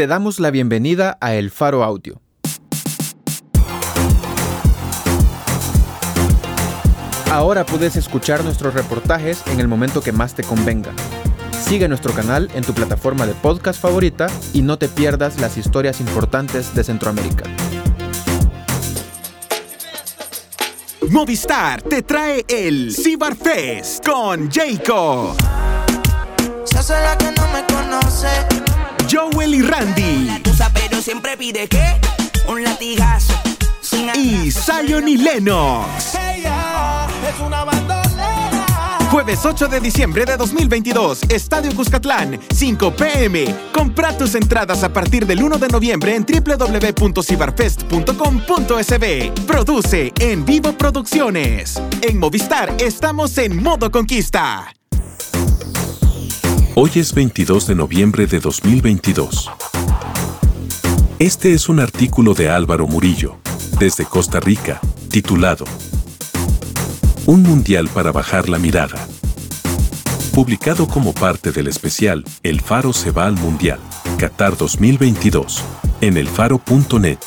Te damos la bienvenida a El Faro Audio. Ahora puedes escuchar nuestros reportajes en el momento que más te convenga. Sigue nuestro canal en tu plataforma de podcast favorita y no te pierdas las historias importantes de Centroamérica. Movistar te trae el Cibar Fest con Jayco. Se hace la que no me conoce. Joel y Randy. Pero siempre pide que un latigazo. Sin Y Zion y Lennox. Ella es una bandolera. Jueves 8 de diciembre de 2022, Estadio Cuscatlán, 5 pm. Compra tus entradas a partir del 1 de noviembre en www.cibarfest.com.sb. Produce en vivo producciones. En Movistar estamos en modo conquista. Hoy es 22 de noviembre de 2022. Este es un artículo de Álvaro Murillo, desde Costa Rica, titulado Un Mundial para bajar la mirada. Publicado como parte del especial El Faro se va al Mundial, Qatar 2022, en elfaro.net.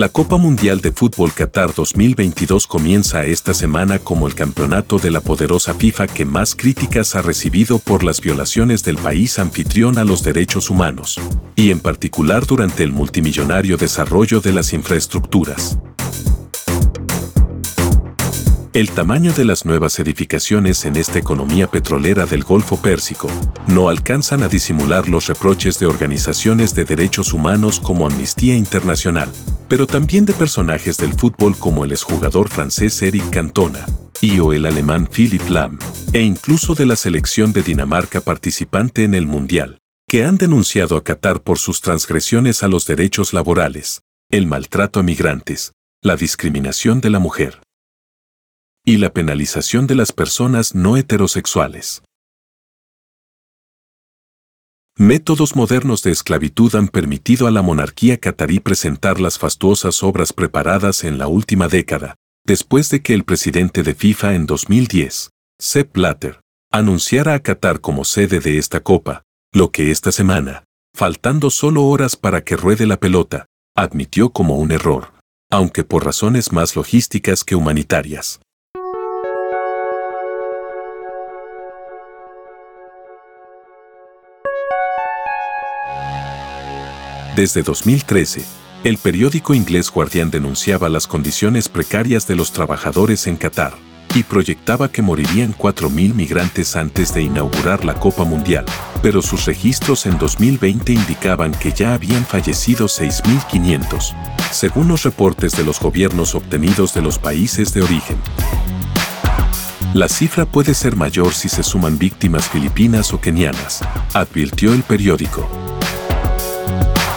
La Copa Mundial de Fútbol Qatar 2022 comienza esta semana como el campeonato de la poderosa FIFA que más críticas ha recibido por las violaciones del país anfitrión a los derechos humanos, y en particular durante el multimillonario desarrollo de las infraestructuras. El tamaño de las nuevas edificaciones en esta economía petrolera del Golfo Pérsico no alcanzan a disimular los reproches de organizaciones de derechos humanos como Amnistía Internacional, pero también de personajes del fútbol como el exjugador francés Eric Cantona y o el alemán Philipp Lahm, e incluso de la selección de Dinamarca participante en el Mundial, que han denunciado a Qatar por sus transgresiones a los derechos laborales, el maltrato a migrantes, la discriminación de la mujer y la penalización de las personas no heterosexuales. Métodos modernos de esclavitud han permitido a la monarquía catarí presentar las fastuosas obras preparadas en la última década, después de que el presidente de FIFA en 2010, Sepp Blatter, anunciara a Qatar como sede de esta copa, lo que esta semana, faltando solo horas para que ruede la pelota, admitió como un error, aunque por razones más logísticas que humanitarias. Desde 2013, el periódico inglés Guardian denunciaba las condiciones precarias de los trabajadores en Qatar y proyectaba que morirían 4.000 migrantes antes de inaugurar la Copa Mundial, pero sus registros en 2020 indicaban que ya habían fallecido 6.500, según los reportes de los gobiernos obtenidos de los países de origen. La cifra puede ser mayor si se suman víctimas filipinas o kenianas, advirtió el periódico.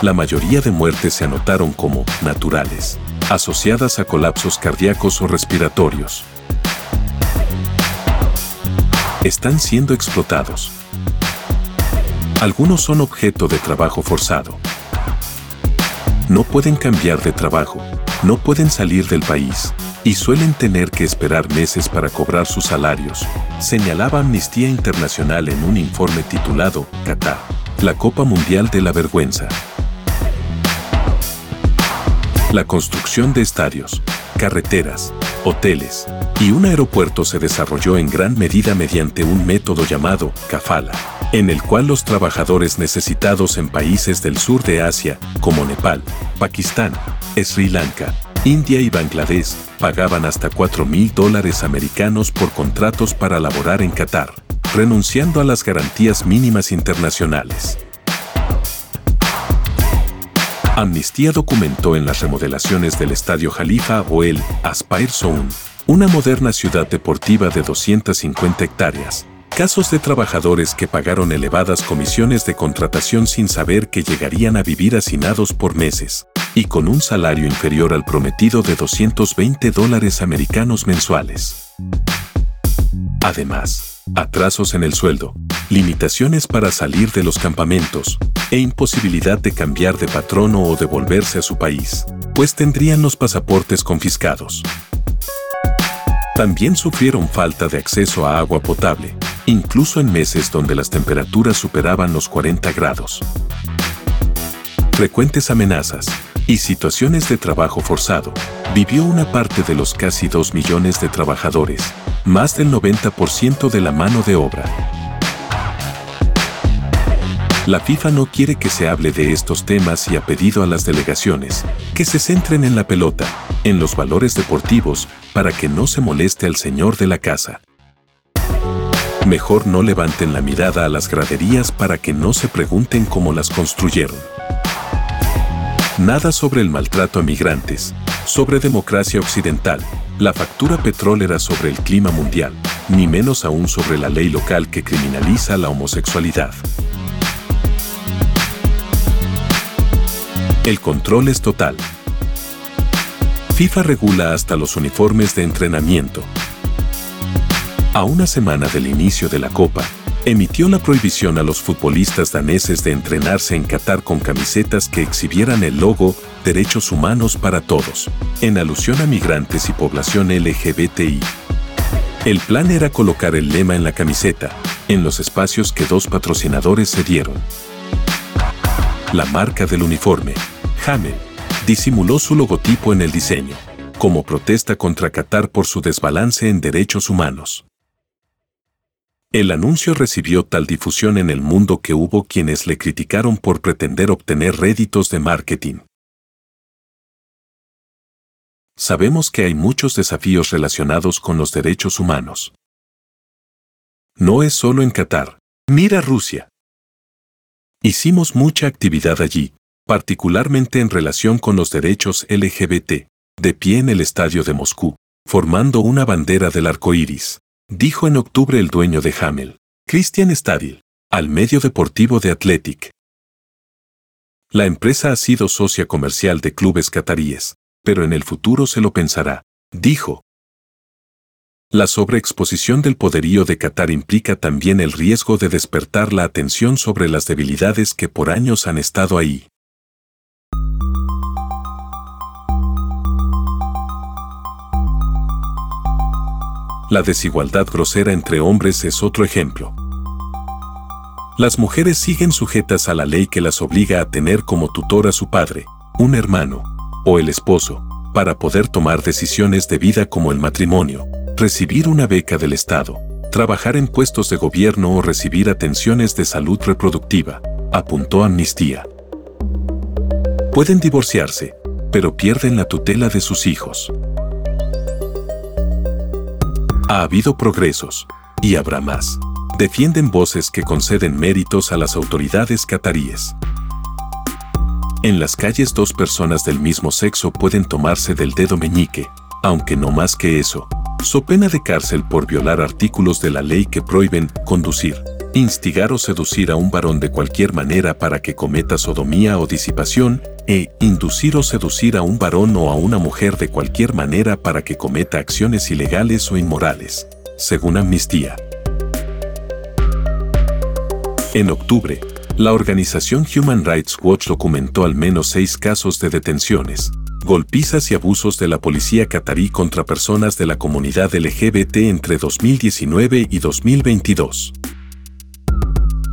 La mayoría de muertes se anotaron como naturales, asociadas a colapsos cardíacos o respiratorios. Están siendo explotados. Algunos son objeto de trabajo forzado. No pueden cambiar de trabajo, no pueden salir del país y suelen tener que esperar meses para cobrar sus salarios, señalaba Amnistía Internacional en un informe titulado Qatar, la Copa Mundial de la Vergüenza. La construcción de estadios, carreteras, hoteles y un aeropuerto se desarrolló en gran medida mediante un método llamado kafala, en el cual los trabajadores necesitados en países del sur de Asia, como Nepal, Pakistán, Sri Lanka, India y Bangladesh, pagaban hasta 4 mil dólares americanos por contratos para laborar en Qatar, renunciando a las garantías mínimas internacionales. Amnistía documentó en las remodelaciones del Estadio Jalifa o el Aspire Zone, una moderna ciudad deportiva de 250 hectáreas, casos de trabajadores que pagaron elevadas comisiones de contratación sin saber que llegarían a vivir hacinados por meses, y con un salario inferior al prometido de 220 dólares americanos mensuales. Además, atrasos en el sueldo, limitaciones para salir de los campamentos e imposibilidad de cambiar de patrono o de volverse a su país, pues tendrían los pasaportes confiscados. También sufrieron falta de acceso a agua potable, incluso en meses donde las temperaturas superaban los 40 grados. Frecuentes amenazas y situaciones de trabajo forzado vivió una parte de los casi 2 millones de trabajadores, más del 90% de la mano de obra. La FIFA no quiere que se hable de estos temas y ha pedido a las delegaciones que se centren en la pelota, en los valores deportivos, para que no se moleste al señor de la casa. Mejor no levanten la mirada a las graderías para que no se pregunten cómo las construyeron. Nada sobre el maltrato a migrantes, sobre democracia occidental, la factura petrolera sobre el clima mundial, ni menos aún sobre la ley local que criminaliza la homosexualidad. El control es total. FIFA regula hasta los uniformes de entrenamiento. A una semana del inicio de la Copa, emitió la prohibición a los futbolistas daneses de entrenarse en Qatar con camisetas que exhibieran el logo Derechos Humanos para Todos, en alusión a migrantes y población LGBTI. El plan era colocar el lema en la camiseta, en los espacios que dos patrocinadores se dieron. La marca del uniforme, Hamel, disimuló su logotipo en el diseño, como protesta contra Qatar por su desbalance en derechos humanos. El anuncio recibió tal difusión en el mundo que hubo quienes le criticaron por pretender obtener réditos de marketing. Sabemos que hay muchos desafíos relacionados con los derechos humanos. No es solo en Qatar. Mira Rusia. Hicimos mucha actividad allí, particularmente en relación con los derechos LGBT, de pie en el estadio de Moscú, formando una bandera del arco iris, dijo en octubre el dueño de Hamel, Christian Stadil, al medio deportivo de Athletic. La empresa ha sido socia comercial de clubes cataríes, pero en el futuro se lo pensará, dijo. La sobreexposición del poderío de Qatar implica también el riesgo de despertar la atención sobre las debilidades que por años han estado ahí. La desigualdad grosera entre hombres es otro ejemplo. Las mujeres siguen sujetas a la ley que las obliga a tener como tutor a su padre, un hermano o el esposo, para poder tomar decisiones de vida como el matrimonio, recibir una beca del Estado, trabajar en puestos de gobierno o recibir atenciones de salud reproductiva, apuntó Amnistía. Pueden divorciarse, pero pierden la tutela de sus hijos. Ha habido progresos, y habrá más. Defienden voces que conceden méritos a las autoridades cataríes. En las calles dos personas del mismo sexo pueden tomarse del dedo meñique, aunque no más que eso, so pena de cárcel por violar artículos de la ley que prohíben conducir, instigar o seducir a un varón de cualquier manera para que cometa sodomía o disipación, e inducir o seducir a un varón o a una mujer de cualquier manera para que cometa acciones ilegales o inmorales, según Amnistía. En octubre, la organización Human Rights Watch documentó al menos seis casos de detenciones, golpizas y abusos de la policía catarí contra personas de la comunidad LGBT entre 2019 y 2022.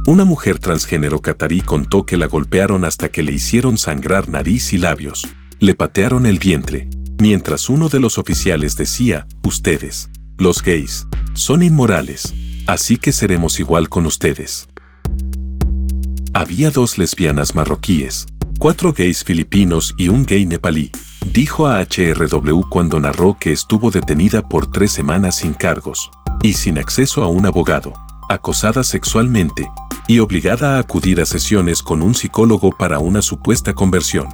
Una mujer transgénero catarí contó que la golpearon hasta que le hicieron sangrar nariz y labios, le patearon el vientre, mientras uno de los oficiales decía, ustedes, los gays, son inmorales, así que seremos igual con ustedes. Había dos lesbianas marroquíes, cuatro gays filipinos y un gay nepalí, dijo a HRW cuando narró que estuvo detenida por tres semanas sin cargos y sin acceso a un abogado, acosada sexualmente y obligada a acudir a sesiones con un psicólogo para una supuesta conversión.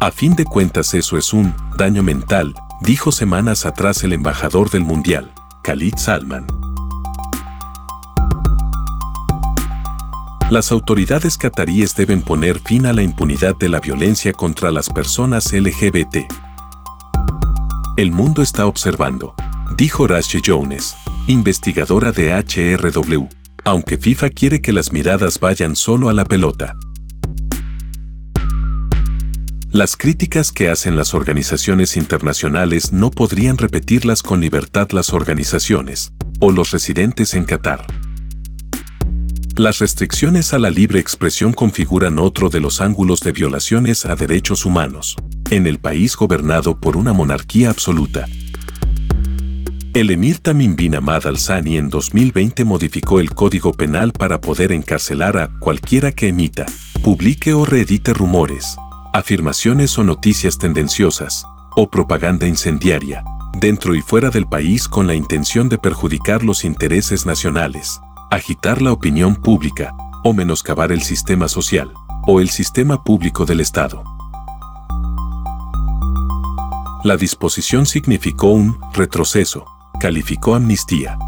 A fin de cuentas eso es un daño mental, dijo semanas atrás el embajador del Mundial, Khalid Salman. Las autoridades cataríes deben poner fin a la impunidad de la violencia contra las personas LGBT. El mundo está observando, dijo Rashi Jones, investigadora de HRW, aunque FIFA quiere que las miradas vayan solo a la pelota. Las críticas que hacen las organizaciones internacionales no podrían repetirlas con libertad las organizaciones o los residentes en Qatar. Las restricciones a la libre expresión configuran otro de los ángulos de violaciones a derechos humanos, en el país gobernado por una monarquía absoluta. El emir Tamim bin Ahmad al-Sani en 2020 modificó el Código Penal para poder encarcelar a cualquiera que emita, publique o reedite rumores, afirmaciones o noticias tendenciosas, o propaganda incendiaria, dentro y fuera del país con la intención de perjudicar los intereses nacionales, agitar la opinión pública, o menoscabar el sistema social, o el sistema público del Estado. La disposición significó un retroceso, calificó amnistía.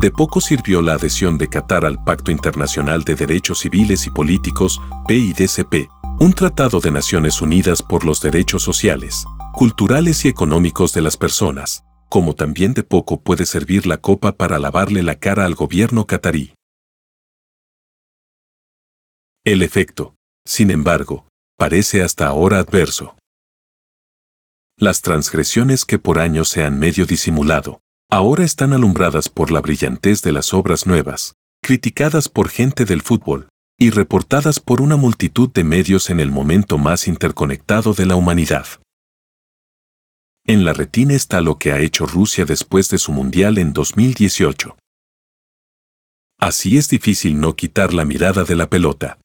De poco sirvió la adhesión de Qatar al Pacto Internacional de Derechos Civiles y Políticos, PIDCP, un tratado de Naciones Unidas por los derechos sociales, culturales y económicos de las personas, como también de poco puede servir la copa para lavarle la cara al gobierno catarí. El efecto, sin embargo, parece hasta ahora adverso. Las transgresiones que por años se han medio disimulado, ahora están alumbradas por la brillantez de las obras nuevas, criticadas por gente del fútbol, y reportadas por una multitud de medios en el momento más interconectado de la humanidad. En la retina está lo que ha hecho Rusia después de su Mundial en 2018. Así es difícil no quitar la mirada de la pelota.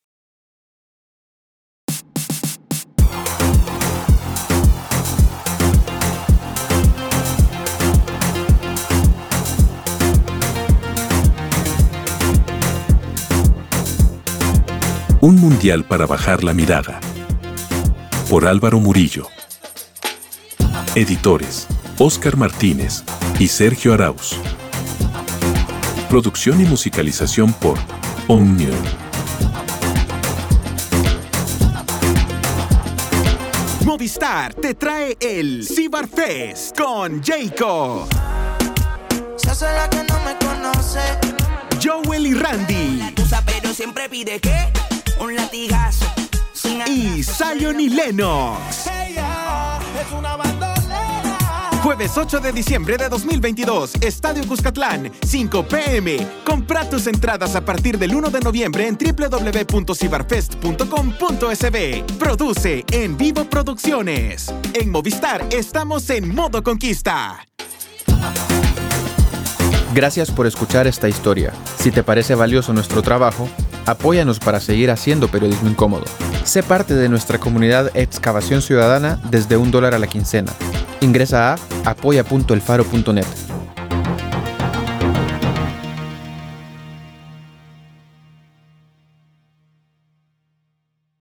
Un mundial para bajar la mirada. Por Álvaro Murillo. Editores, Óscar Martínez y Sergio Arauz. Producción y musicalización por Omnium. Movistar te trae el Cibar Fest con Jayco. Se hace la que no me conoce. Joel y Randy. La tusa, pero siempre pide que un latigazo. Sin Y Zion y Lennox. Jueves 8 de diciembre de 2022, Estadio Cuscatlán, 5 pm. Compra tus entradas a partir del 1 de noviembre en www.cibarfest.com.sb. Produce En Vivo Producciones. En Movistar estamos en modo conquista. Gracias por escuchar esta historia. Si te parece valioso nuestro trabajo, apóyanos para seguir haciendo periodismo incómodo. Sé parte de nuestra comunidad Excavación Ciudadana desde un dólar a la quincena. Ingresa a apoya.elfaro.net.